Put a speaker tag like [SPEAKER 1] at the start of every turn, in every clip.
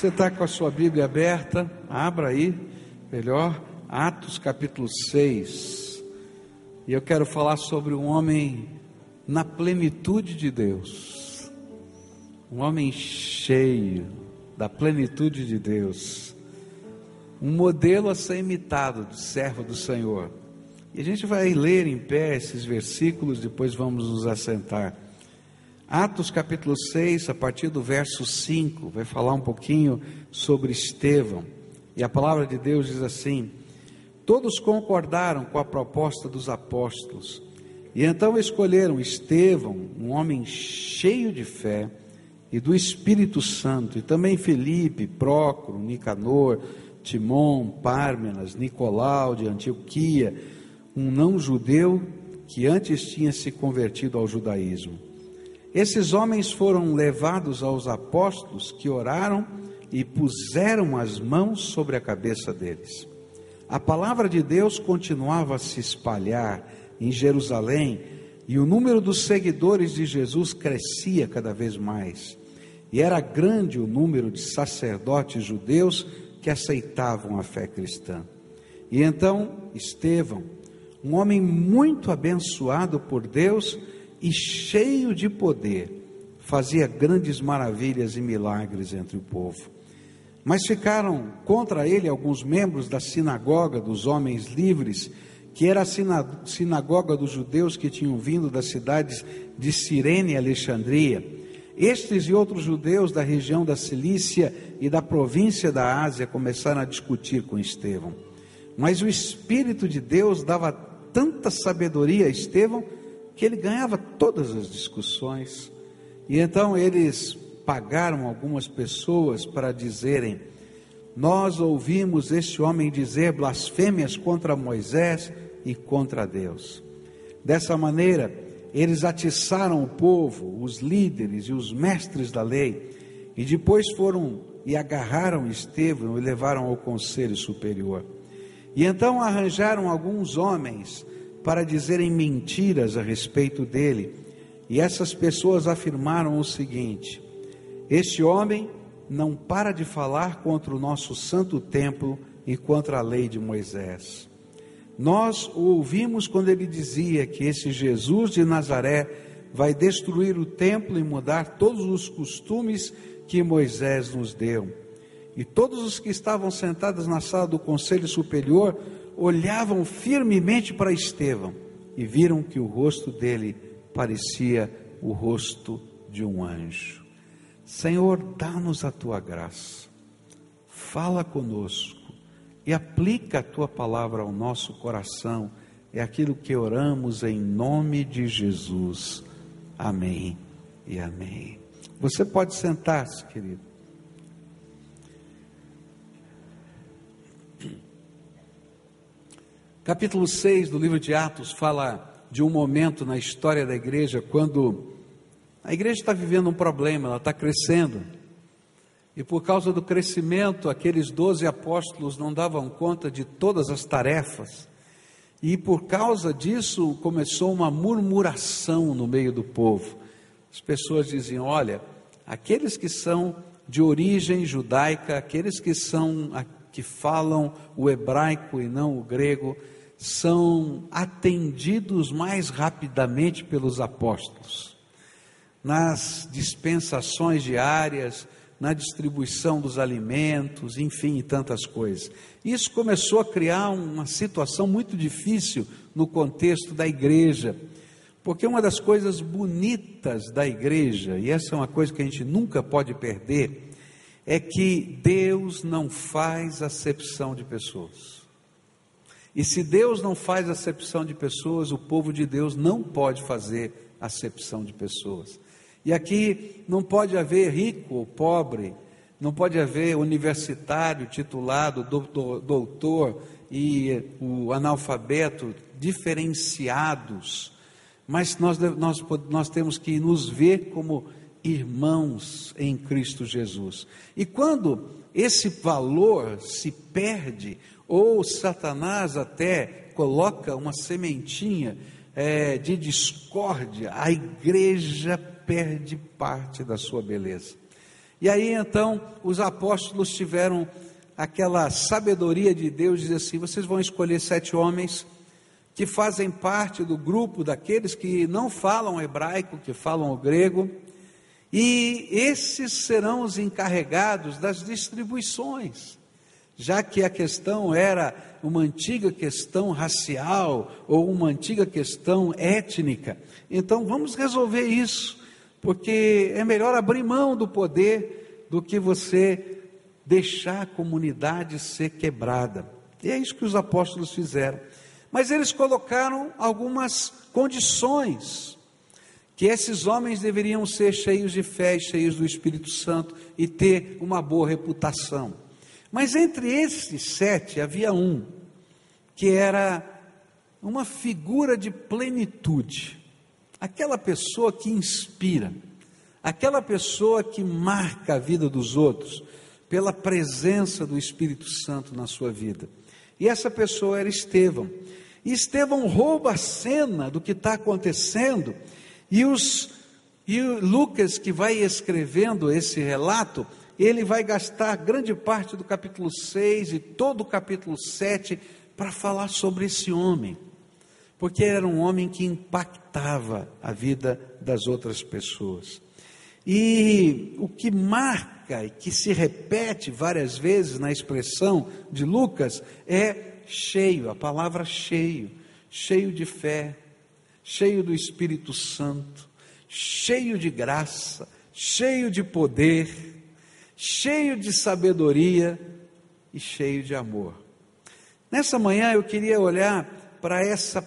[SPEAKER 1] Você está com a sua Bíblia aberta? Abra aí, melhor, Atos capítulo 6. E eu quero falar sobre um homem na plenitude de Deus. Um homem cheio da plenitude de Deus. Um modelo a ser imitado do servo do Senhor. E a gente vai ler em pé esses versículos, depois vamos nos assentar. Atos capítulo 6, a partir do verso 5, vai falar um pouquinho sobre Estevão. E a palavra de Deus diz assim: Todos concordaram com a proposta dos apóstolos, e então escolheram Estevão, um homem cheio de fé e do Espírito Santo, e também Felipe, Prócoro, Nicanor, Timon, Pármenas, Nicolau de Antioquia, um não-judeu que antes tinha se convertido ao judaísmo. Esses homens foram levados aos apóstolos que oraram e puseram as mãos sobre a cabeça deles. A palavra de Deus continuava a se espalhar em Jerusalém e o número dos seguidores de Jesus crescia cada vez mais. E era grande o número de sacerdotes judeus que aceitavam a fé cristã. E então Estevão, um homem muito abençoado por Deus, e cheio de poder, fazia grandes maravilhas e milagres entre o povo. Mas ficaram contra ele alguns membros da sinagoga dos homens livres, que era a sinagoga dos judeus que tinham vindo das cidades de Cirene e Alexandria. Estes e outros judeus da região da Cilícia e da província da Ásia começaram a discutir com Estevão. Mas o Espírito de Deus dava tanta sabedoria a Estevão que ele ganhava todas as discussões. E então eles pagaram algumas pessoas para dizerem: Nós ouvimos este homem dizer blasfêmias contra Moisés e contra Deus. Dessa maneira, eles atiçaram o povo, os líderes e os mestres da lei, e depois foram e agarraram Estevão e levaram ao conselho superior. E então arranjaram alguns homens para dizerem mentiras a respeito dele. E essas pessoas afirmaram o seguinte: Este homem não para de falar contra o nosso santo templo e contra a lei de Moisés. Nós o ouvimos quando ele dizia que esse Jesus de Nazaré vai destruir o templo e mudar todos os costumes que Moisés nos deu. E todos os que estavam sentados na sala do conselho superior olhavam firmemente para Estevão e viram que o rosto dele parecia o rosto de um anjo. Senhor, dá-nos a tua graça, fala conosco e aplica a tua palavra ao nosso coração. É aquilo que oramos em nome de Jesus. Amém e amém. Você pode sentar-se, querido. Capítulo 6 do livro de Atos fala de um momento na história da igreja quando a igreja está vivendo um problema, ela está crescendo. E por causa do crescimento, aqueles doze apóstolos não davam conta de todas as tarefas. E por causa disso começou uma murmuração no meio do povo. As pessoas diziam: olha, aqueles que são de origem judaica, aqueles que são que falam o hebraico e não o grego, são atendidos mais rapidamente pelos apóstolos. Nas dispensações diárias, na distribuição dos alimentos, enfim, e tantas coisas. Isso começou a criar uma situação muito difícil no contexto da igreja, porque uma das coisas bonitas da igreja, e essa é uma coisa que a gente nunca pode perder, é que Deus não faz acepção de pessoas. E se Deus não faz acepção de pessoas, o povo de Deus não pode fazer acepção de pessoas. E aqui não pode haver rico ou pobre, não pode haver universitário, titulado, doutor, doutor e o analfabeto diferenciados, mas nós, nós, nós temos que nos ver como irmãos em Cristo Jesus. E quando esse valor se perde, ou Satanás até coloca uma sementinha é, de discórdia, a igreja perde parte da sua beleza. E aí então os apóstolos tiveram aquela sabedoria de Deus, diz assim: vocês vão escolher sete homens que fazem parte do grupo daqueles que não falam hebraico, que falam o grego, e esses serão os encarregados das distribuições, já que a questão era uma antiga questão racial ou uma antiga questão étnica. Então vamos resolver isso porque é melhor abrir mão do poder do que você deixar a comunidade ser quebrada. E é isso que os apóstolos fizeram. Mas eles colocaram algumas condições que esses homens deveriam ser cheios de fé cheios do Espírito Santo e ter uma boa reputação. Mas entre esses sete havia um que era uma figura de plenitude aquela pessoa que inspira, aquela pessoa que marca a vida dos outros pela presença do Espírito Santo na sua vida. E essa pessoa era Estevão. E Estevão rouba a cena do que está acontecendo, e, os, e Lucas, que vai escrevendo esse relato, ele vai gastar grande parte do capítulo 6 e todo o capítulo 7 para falar sobre esse homem porque era um homem que impactava a vida das outras pessoas. E o que marca e que se repete várias vezes na expressão de Lucas é cheio, a palavra cheio, cheio de fé, cheio do Espírito Santo, cheio de graça, cheio de poder, cheio de sabedoria e cheio de amor. Nessa manhã eu queria olhar para essa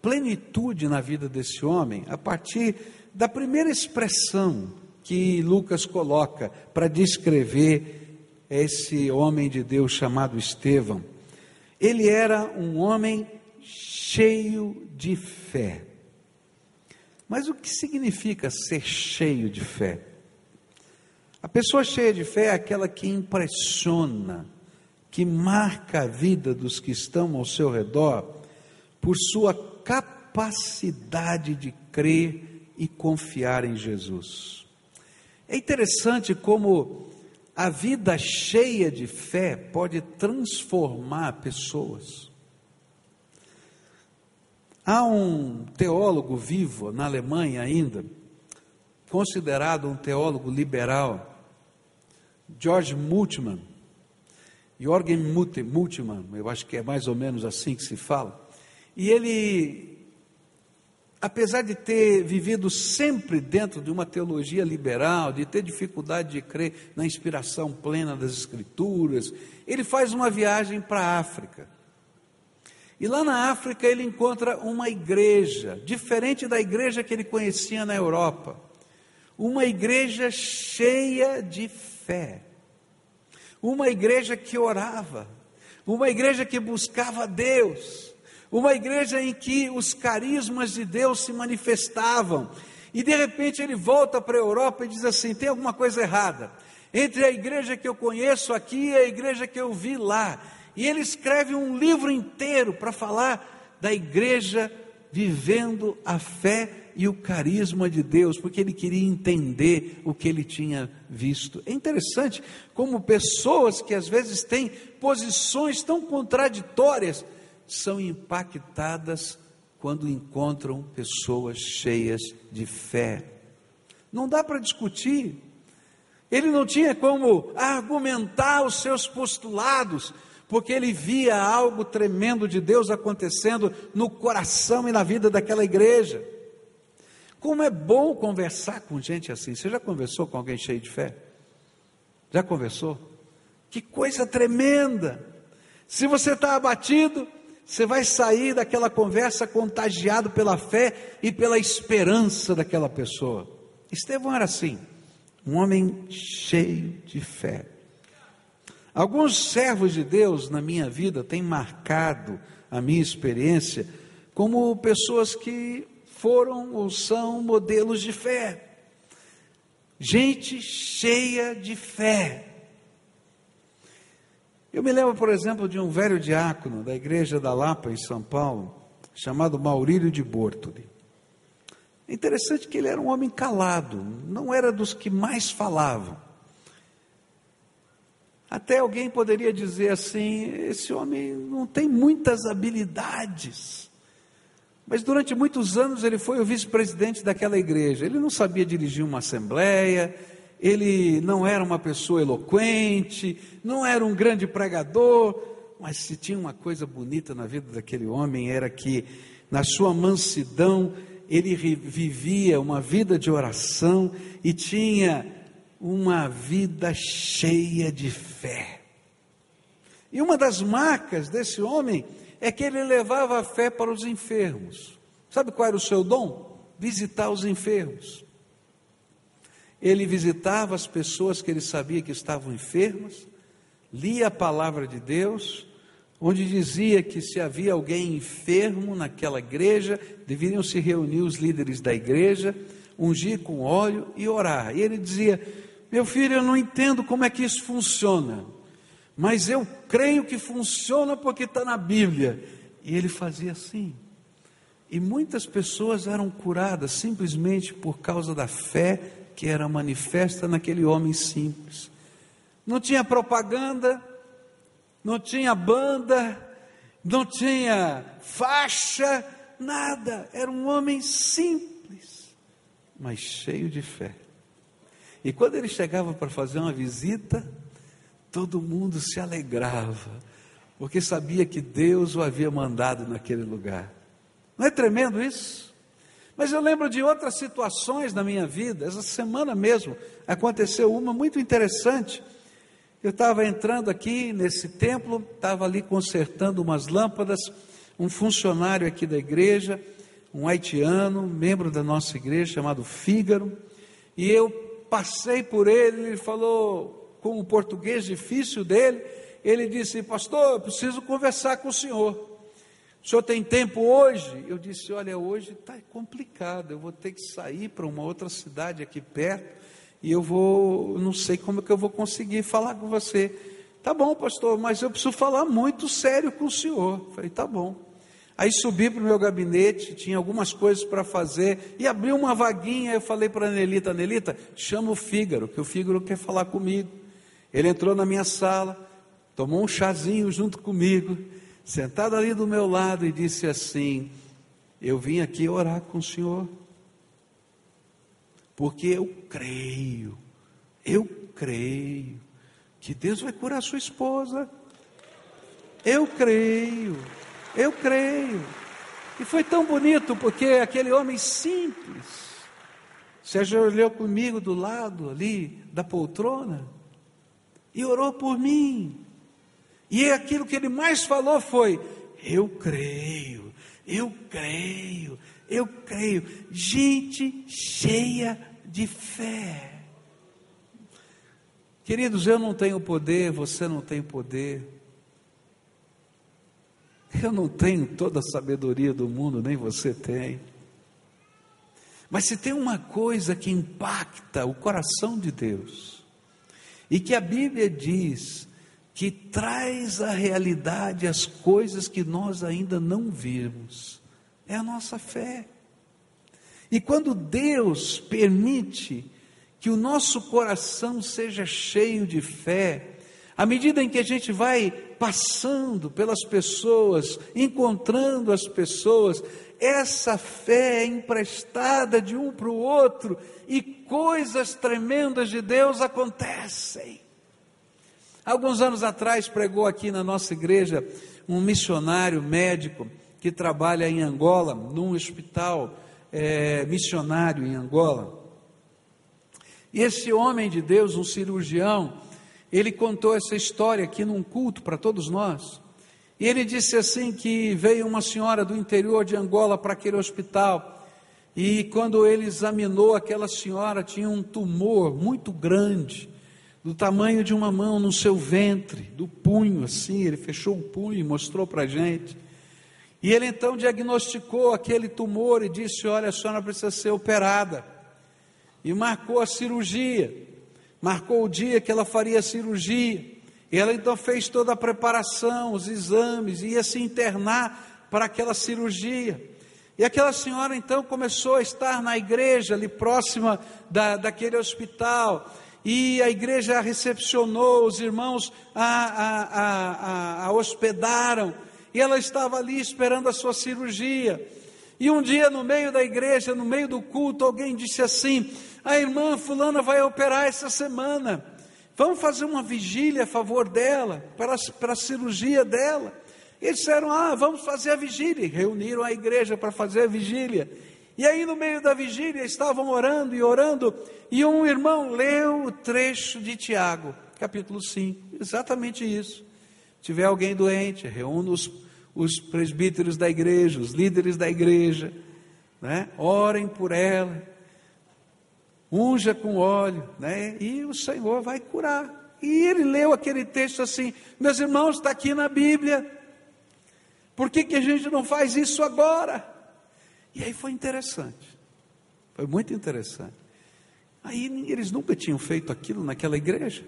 [SPEAKER 1] plenitude na vida desse homem a partir da primeira expressão que Lucas coloca para descrever esse homem de Deus chamado Estevão. Ele era um homem cheio de fé. Mas o que significa ser cheio de fé? A pessoa cheia de fé é aquela que impressiona, que marca a vida dos que estão ao seu redor por sua capacidade de crer e confiar em Jesus. É interessante como a vida cheia de fé pode transformar pessoas. Há um teólogo vivo na Alemanha ainda, considerado um teólogo liberal, George Multman, Jorgen Multman, eu acho que é mais ou menos assim que se fala. E ele, apesar de ter vivido sempre dentro de uma teologia liberal, de ter dificuldade de crer na inspiração plena das Escrituras, ele faz uma viagem para a África. E lá na África ele encontra uma igreja, diferente da igreja que ele conhecia na Europa. Uma igreja cheia de fé. Uma igreja que orava. Uma igreja que buscava Deus uma igreja em que os carismas de Deus se manifestavam. E de repente ele volta para a Europa e diz assim: tem alguma coisa errada entre a igreja que eu conheço aqui e a igreja que eu vi lá. E ele escreve um livro inteiro para falar da igreja vivendo a fé e o carisma de Deus, porque ele queria entender o que ele tinha visto. É interessante como pessoas que às vezes têm posições tão contraditórias são impactadas quando encontram pessoas cheias de fé. Não dá para discutir. Ele não tinha como argumentar os seus postulados, porque ele via algo tremendo de Deus acontecendo no coração e na vida daquela igreja. Como é bom conversar com gente assim. Você já conversou com alguém cheio de fé? Já conversou? Que coisa tremenda! Se você está abatido, você vai sair daquela conversa contagiado pela fé e pela esperança daquela pessoa. Estevão era assim, um homem cheio de fé. Alguns servos de Deus na minha vida têm marcado a minha experiência como pessoas que foram ou são modelos de fé. Gente cheia de fé, eu me lembro, por exemplo, de um velho diácono da igreja da Lapa, em São Paulo, chamado Maurílio de Bortoli. É interessante que ele era um homem calado, não era dos que mais falavam. Até alguém poderia dizer assim: esse homem não tem muitas habilidades. Mas durante muitos anos ele foi o vice-presidente daquela igreja. Ele não sabia dirigir uma assembleia, ele não era uma pessoa eloquente, não era um grande pregador, mas se tinha uma coisa bonita na vida daquele homem era que, na sua mansidão, ele vivia uma vida de oração e tinha uma vida cheia de fé. E uma das marcas desse homem é que ele levava a fé para os enfermos. Sabe qual era o seu dom? Visitar os enfermos. Ele visitava as pessoas que ele sabia que estavam enfermas, lia a palavra de Deus, onde dizia que se havia alguém enfermo naquela igreja, deveriam se reunir os líderes da igreja, ungir com óleo e orar. E ele dizia: Meu filho, eu não entendo como é que isso funciona mas eu creio que funciona porque está na Bíblia. E ele fazia assim. E muitas pessoas eram curadas simplesmente por causa da fé que era manifesta naquele homem simples. Não tinha propaganda, não tinha banda, não tinha faixa, nada. Era um homem simples, mas cheio de fé. E quando ele chegava para fazer uma visita, todo mundo se alegrava, porque sabia que Deus o havia mandado naquele lugar. Não é tremendo isso? Mas eu lembro de outras situações na minha vida, essa semana mesmo aconteceu uma muito interessante. Eu estava entrando aqui nesse templo, estava ali consertando umas lâmpadas, um funcionário aqui da igreja, um haitiano, membro da nossa igreja, chamado Fígaro, e eu passei por ele, ele falou: com o português difícil dele, ele disse: Pastor, eu preciso conversar com o senhor. O senhor tem tempo hoje? Eu disse: Olha, hoje está complicado, eu vou ter que sair para uma outra cidade aqui perto e eu vou, não sei como é que eu vou conseguir falar com você. Tá bom, pastor, mas eu preciso falar muito sério com o senhor. falei: Tá bom. Aí subi para o meu gabinete, tinha algumas coisas para fazer, e abri uma vaguinha. Eu falei para a Nelita: Nelita, chama o Fígaro, que o Fígaro quer falar comigo. Ele entrou na minha sala, tomou um chazinho junto comigo, sentado ali do meu lado e disse assim: Eu vim aqui orar com o Senhor, porque eu creio, eu creio que Deus vai curar sua esposa. Eu creio, eu creio. E foi tão bonito, porque aquele homem simples, se ajoelhou comigo do lado ali da poltrona, e orou por mim. E aquilo que ele mais falou foi: Eu creio, eu creio, eu creio. Gente cheia de fé. Queridos, eu não tenho poder, você não tem poder. Eu não tenho toda a sabedoria do mundo, nem você tem. Mas se tem uma coisa que impacta o coração de Deus, e que a Bíblia diz que traz à realidade as coisas que nós ainda não vimos. É a nossa fé. E quando Deus permite que o nosso coração seja cheio de fé, à medida em que a gente vai passando pelas pessoas, encontrando as pessoas, essa fé é emprestada de um para o outro e coisas tremendas de Deus acontecem. Alguns anos atrás pregou aqui na nossa igreja um missionário médico que trabalha em Angola, num hospital é, missionário em Angola. E esse homem de Deus, um cirurgião, ele contou essa história aqui num culto para todos nós. E ele disse assim que veio uma senhora do interior de Angola para aquele hospital e quando ele examinou aquela senhora, tinha um tumor muito grande, do tamanho de uma mão no seu ventre, do punho assim. Ele fechou o punho e mostrou para a gente. E ele então diagnosticou aquele tumor e disse: Olha, a senhora precisa ser operada. E marcou a cirurgia, marcou o dia que ela faria a cirurgia. E ela então fez toda a preparação, os exames, ia se internar para aquela cirurgia. E aquela senhora então começou a estar na igreja ali próxima da, daquele hospital. e a igreja a recepcionou, os irmãos a, a, a, a, hospedaram, e ela estava ali esperando a sua cirurgia. E um dia, no meio da igreja, no meio do culto, alguém disse assim: A irmã Fulana vai operar essa semana, vamos fazer uma vigília a favor dela, para, para a cirurgia dela. Eles disseram: Ah, vamos fazer a vigília. Reuniram a igreja para fazer a vigília. E aí, no meio da vigília, estavam orando e orando, e um irmão leu o trecho de Tiago, capítulo 5, exatamente isso. Tiver alguém doente, reúna os, os presbíteros da igreja, os líderes da igreja, né? orem por ela, unja com óleo, né? e o Senhor vai curar. E ele leu aquele texto assim: Meus irmãos, está aqui na Bíblia, por que, que a gente não faz isso agora? E aí foi interessante, foi muito interessante. Aí eles nunca tinham feito aquilo naquela igreja.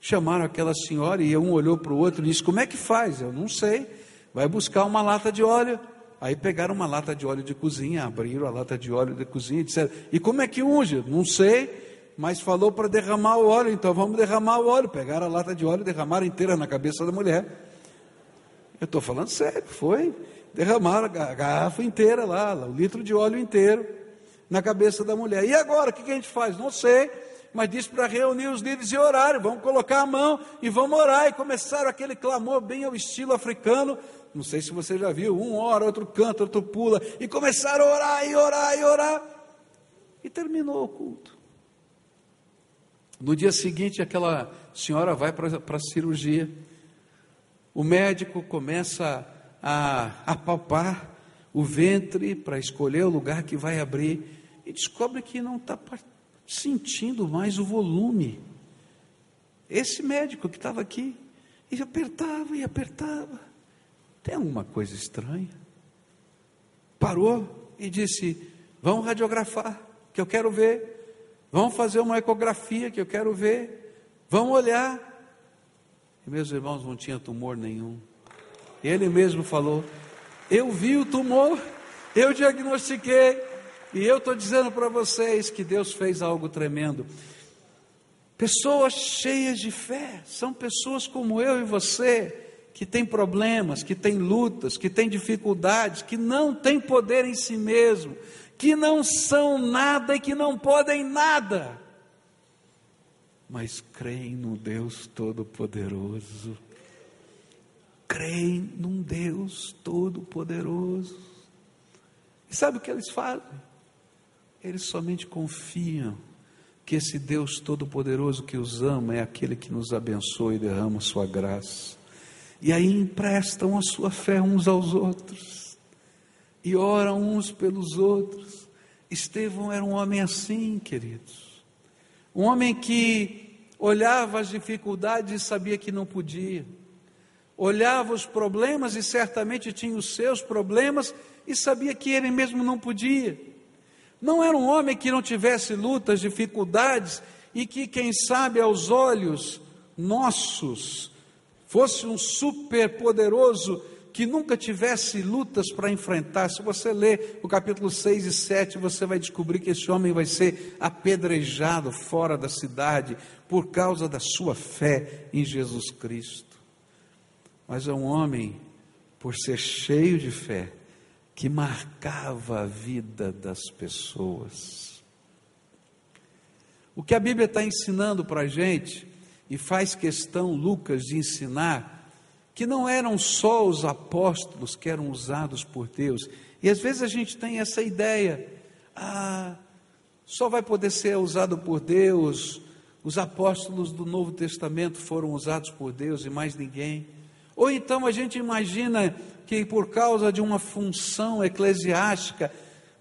[SPEAKER 1] Chamaram aquela senhora e um olhou para o outro e disse: Como é que faz? Eu não sei. Vai buscar uma lata de óleo. Aí pegaram uma lata de óleo de cozinha, abriram a lata de óleo de cozinha e disseram: E como é que unge? Não sei, mas falou para derramar o óleo, então vamos derramar o óleo. Pegaram a lata de óleo e derramaram inteira na cabeça da mulher. Eu estou falando sério, foi. Derramaram a garrafa inteira lá, o litro de óleo inteiro na cabeça da mulher. E agora, o que a gente faz? Não sei, mas disse para reunir os líderes e orar. Vamos colocar a mão e vamos orar. E começaram aquele clamor bem ao estilo africano. Não sei se você já viu, um ora, outro canta, outro pula. E começaram a orar e orar e orar. E terminou o culto. No dia seguinte, aquela senhora vai para a cirurgia. O médico começa a apalpar o ventre para escolher o lugar que vai abrir e descobre que não está sentindo mais o volume. Esse médico que estava aqui, e apertava e apertava. Tem alguma coisa estranha? Parou e disse: Vamos radiografar, que eu quero ver. Vamos fazer uma ecografia, que eu quero ver. Vamos olhar. E meus irmãos não tinha tumor nenhum. Ele mesmo falou: Eu vi o tumor, eu diagnostiquei, e eu estou dizendo para vocês que Deus fez algo tremendo. Pessoas cheias de fé, são pessoas como eu e você, que têm problemas, que têm lutas, que têm dificuldades, que não têm poder em si mesmo, que não são nada e que não podem nada mas creem no Deus Todo-Poderoso. Creem num Deus Todo-Poderoso. E sabe o que eles fazem? Eles somente confiam que esse Deus Todo-Poderoso que os ama é aquele que nos abençoa e derrama sua graça. E aí emprestam a sua fé uns aos outros. E oram uns pelos outros. Estevão era um homem assim, queridos. Um homem que olhava as dificuldades e sabia que não podia, olhava os problemas e certamente tinha os seus problemas e sabia que ele mesmo não podia. Não era um homem que não tivesse lutas, dificuldades e que, quem sabe, aos olhos nossos, fosse um super poderoso que nunca tivesse lutas para enfrentar. Se você ler o capítulo 6 e 7, você vai descobrir que esse homem vai ser apedrejado fora da cidade por causa da sua fé em Jesus Cristo. Mas é um homem, por ser cheio de fé, que marcava a vida das pessoas. O que a Bíblia está ensinando para a gente, e faz questão Lucas de ensinar, que não eram só os apóstolos que eram usados por Deus. E às vezes a gente tem essa ideia, ah, só vai poder ser usado por Deus, os apóstolos do Novo Testamento foram usados por Deus e mais ninguém. Ou então a gente imagina que por causa de uma função eclesiástica,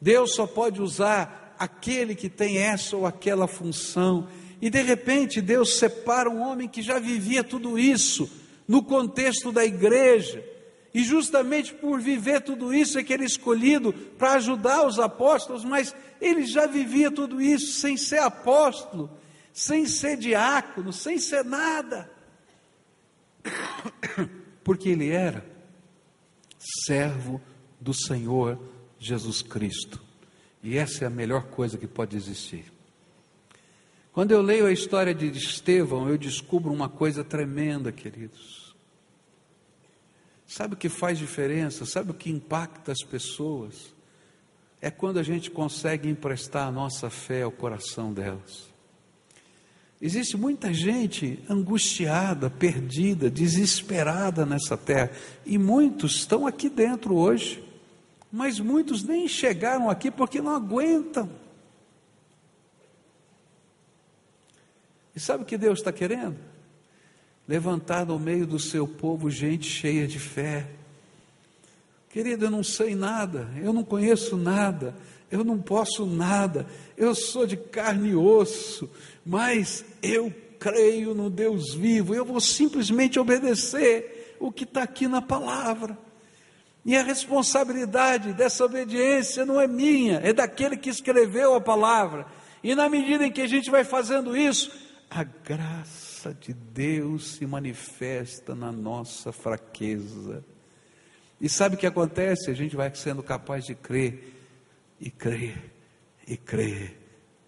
[SPEAKER 1] Deus só pode usar aquele que tem essa ou aquela função. E de repente Deus separa um homem que já vivia tudo isso no contexto da igreja. E justamente por viver tudo isso é que ele é escolhido para ajudar os apóstolos, mas ele já vivia tudo isso sem ser apóstolo, sem ser diácono, sem ser nada. Porque ele era servo do Senhor Jesus Cristo. E essa é a melhor coisa que pode existir. Quando eu leio a história de Estevão, eu descubro uma coisa tremenda, queridos. Sabe o que faz diferença? Sabe o que impacta as pessoas? É quando a gente consegue emprestar a nossa fé ao coração delas. Existe muita gente angustiada, perdida, desesperada nessa terra, e muitos estão aqui dentro hoje, mas muitos nem chegaram aqui porque não aguentam. E sabe o que Deus está querendo? Levantar no meio do seu povo gente cheia de fé. Querido, eu não sei nada, eu não conheço nada, eu não posso nada, eu sou de carne e osso, mas eu creio no Deus vivo, eu vou simplesmente obedecer o que está aqui na palavra. E a responsabilidade dessa obediência não é minha, é daquele que escreveu a palavra. E na medida em que a gente vai fazendo isso, a graça de Deus se manifesta na nossa fraqueza. E sabe o que acontece? A gente vai sendo capaz de crer, e crer, e crer,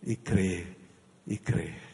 [SPEAKER 1] e crer, e crer.